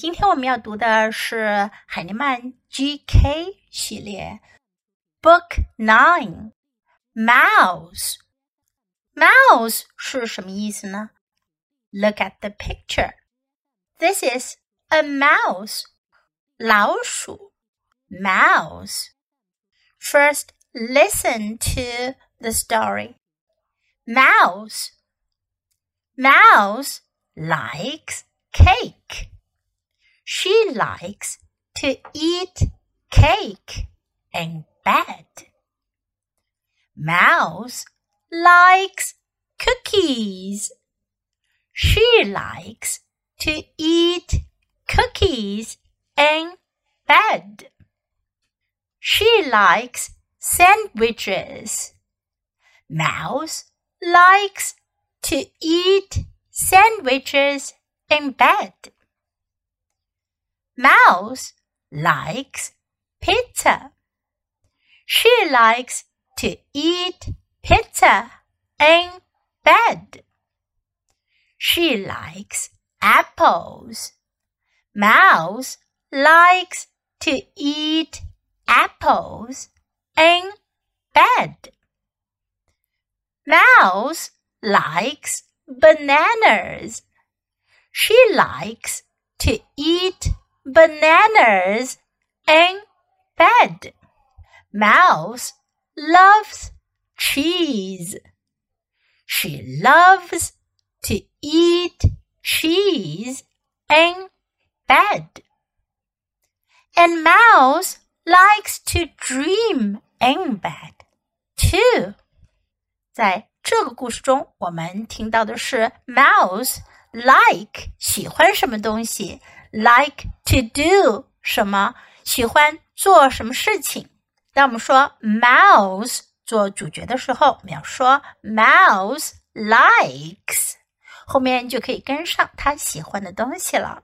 今天我们要读的是海尼曼 GK 系列 Book Nine Mouse。Mouse 是什么意思呢？Look at the picture. This is a mouse. 老鼠 mouse. First, listen to the story. Mouse. Mouse likes cake. She likes to eat cake in bed. Mouse likes cookies. She likes to eat cookies in bed. She likes sandwiches. Mouse likes to eat sandwiches in bed. Mouse likes pizza. She likes to eat pizza in bed. She likes apples. Mouse likes to eat apples in bed. Mouse likes bananas. She likes to eat bananas in bed. Mouse loves cheese. She loves to eat cheese in bed. And Mouse likes to dream in bed too. 在这个故事中，我们听到的是 Mouse like 喜欢什么东西 ，like to do 什么，喜欢做什么事情。当我们说 Mouse 做主角的时候，我们要说 Mouse likes，后面就可以跟上他喜欢的东西了。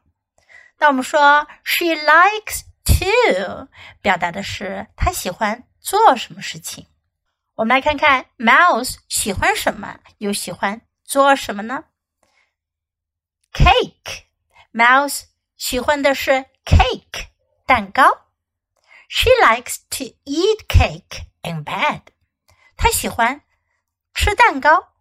当我们说 She likes to，表达的是他喜欢做什么事情。我们来看看 Mouse 喜欢什么，又喜欢做什么呢？Cake。Mouse 喜欢的是 cake 蛋糕。She likes to eat cake in bed. 她喜欢吃蛋糕，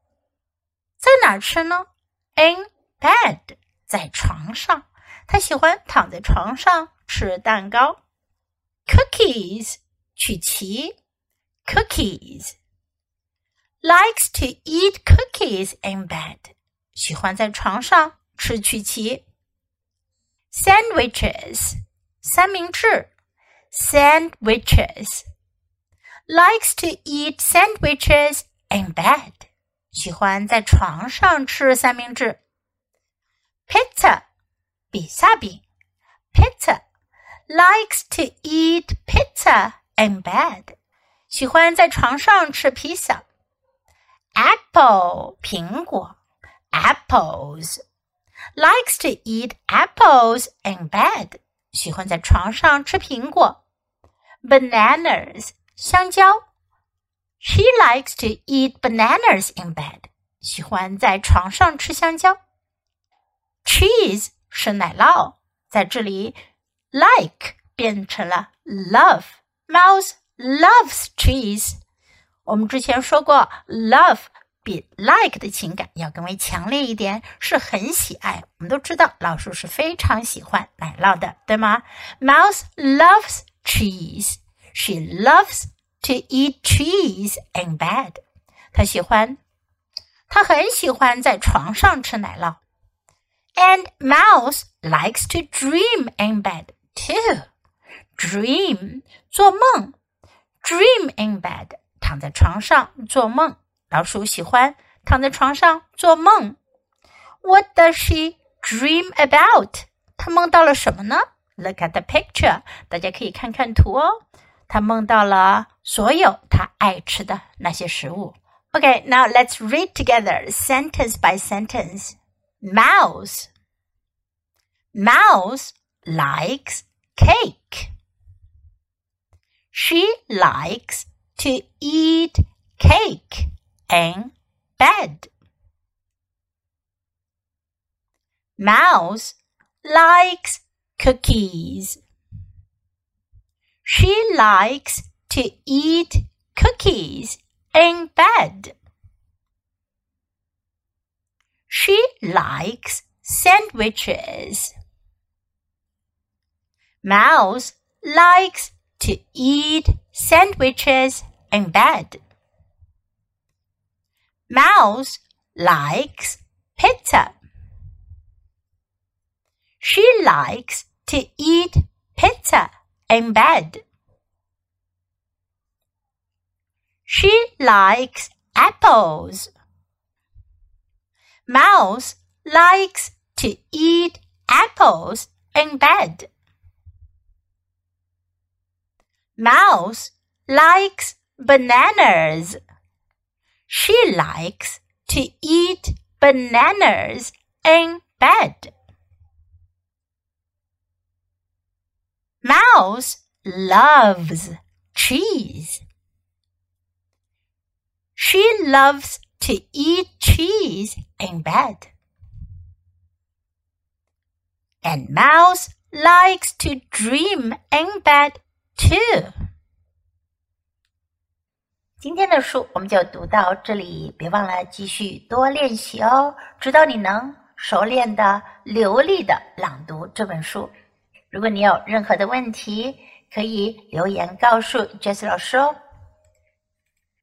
在哪儿吃呢？In bed，在床上。她喜欢躺在床上吃蛋糕。Cookies，曲奇。Cookies likes to eat cookies in bed. 喜欢在床上吃曲奇。 Sandwiches 三明治。Sandwiches likes to eat sandwiches in bed. 喜欢在床上吃三明治。Pizza 比萨饼。Pizza likes to eat pizza in bed. 喜欢在床上吃披萨。Apple 苹果，apples likes to eat apples in bed，喜欢在床上吃苹果。Bananas 香蕉，she likes to eat bananas in bed，喜欢在床上吃香蕉。Cheese 是奶酪，在这里 like 变成了 love，mouse。loves cheese。我们之前说过，love 比 like 的情感要更为强烈一点，是很喜爱。我们都知道，老鼠是非常喜欢奶酪的，对吗？Mouse loves cheese. She loves to eat cheese in bed. 她喜欢，她很喜欢在床上吃奶酪。And Mouse likes to dream in bed too. Dream 做梦 dream in bed，躺在床上做梦。老鼠喜欢躺在床上做梦。What does she dream about？她梦到了什么呢？Look at the picture，大家可以看看图哦。她梦到了所有她爱吃的那些食物。Okay, now let's read together sentence by sentence. Mouse. Mouse likes cake. She likes to eat cake in bed. Mouse likes cookies. She likes to eat cookies in bed. She likes sandwiches. Mouse likes to eat sandwiches in bed. Mouse likes pizza. She likes to eat pizza in bed. She likes apples. Mouse likes to eat apples in bed. Mouse likes bananas. She likes to eat bananas in bed. Mouse loves cheese. She loves to eat cheese in bed. And Mouse likes to dream in bed too. 今天的书我们就读到这里，别忘了继续多练习哦，直到你能熟练的、流利的朗读这本书。如果你有任何的问题，可以留言告诉 Jess 老师哦。